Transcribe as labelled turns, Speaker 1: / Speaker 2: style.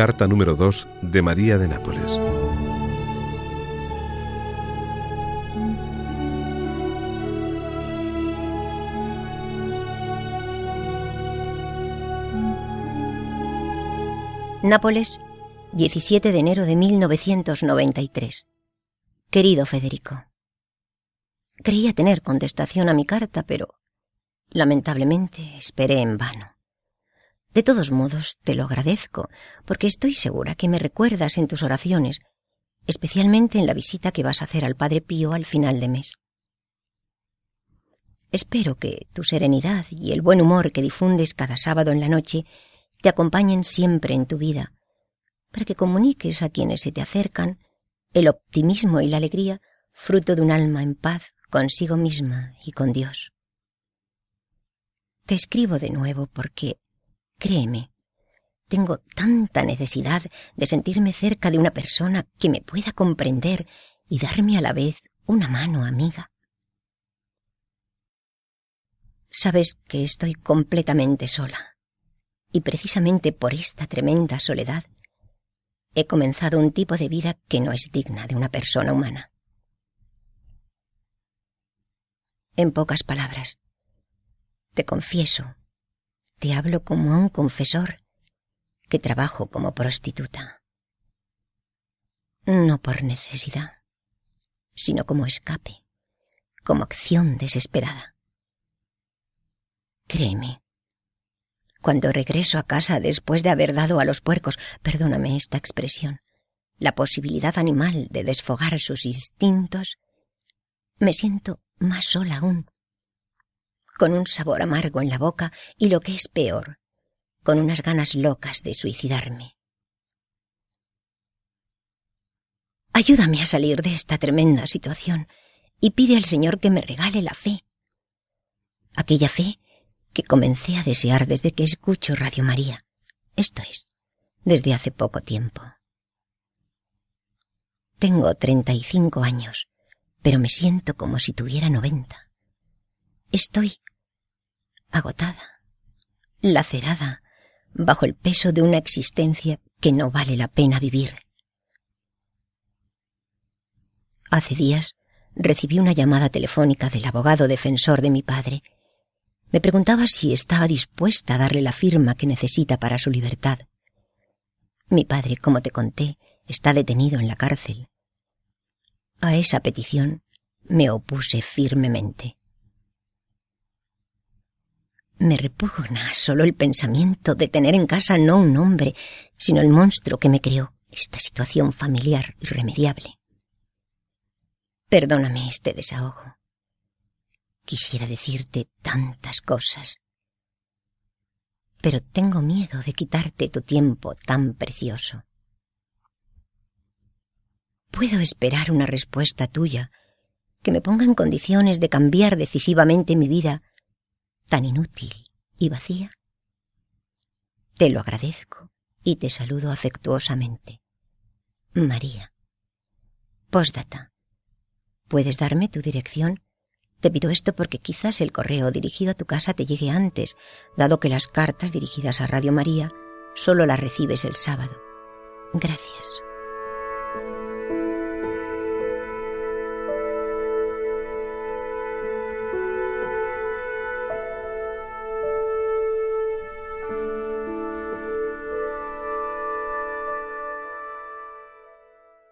Speaker 1: Carta número 2 de María de Nápoles.
Speaker 2: Nápoles, 17 de enero de 1993. Querido Federico, creía tener contestación a mi carta, pero lamentablemente esperé en vano. De todos modos, te lo agradezco, porque estoy segura que me recuerdas en tus oraciones, especialmente en la visita que vas a hacer al Padre Pío al final de mes. Espero que tu serenidad y el buen humor que difundes cada sábado en la noche te acompañen siempre en tu vida, para que comuniques a quienes se te acercan el optimismo y la alegría fruto de un alma en paz consigo misma y con Dios. Te escribo de nuevo porque Créeme, tengo tanta necesidad de sentirme cerca de una persona que me pueda comprender y darme a la vez una mano amiga. Sabes que estoy completamente sola, y precisamente por esta tremenda soledad he comenzado un tipo de vida que no es digna de una persona humana. En pocas palabras, te confieso te hablo como a un confesor que trabajo como prostituta. No por necesidad, sino como escape, como acción desesperada. Créeme, cuando regreso a casa después de haber dado a los puercos, perdóname esta expresión, la posibilidad animal de desfogar sus instintos, me siento más sola aún con un sabor amargo en la boca y lo que es peor, con unas ganas locas de suicidarme. Ayúdame a salir de esta tremenda situación y pide al Señor que me regale la fe. Aquella fe que comencé a desear desde que escucho Radio María. Esto es, desde hace poco tiempo. Tengo treinta y cinco años, pero me siento como si tuviera noventa. Estoy agotada, lacerada, bajo el peso de una existencia que no vale la pena vivir. Hace días recibí una llamada telefónica del abogado defensor de mi padre. Me preguntaba si estaba dispuesta a darle la firma que necesita para su libertad. Mi padre, como te conté, está detenido en la cárcel. A esa petición me opuse firmemente. Me repugna solo el pensamiento de tener en casa no un hombre, sino el monstruo que me creó esta situación familiar irremediable. Perdóname este desahogo. Quisiera decirte tantas cosas, pero tengo miedo de quitarte tu tiempo tan precioso. Puedo esperar una respuesta tuya que me ponga en condiciones de cambiar decisivamente mi vida tan inútil y vacía? Te lo agradezco y te saludo afectuosamente. María. Postdata. ¿Puedes darme tu dirección? Te pido esto porque quizás el correo dirigido a tu casa te llegue antes, dado que las cartas dirigidas a Radio María solo las recibes el sábado. Gracias.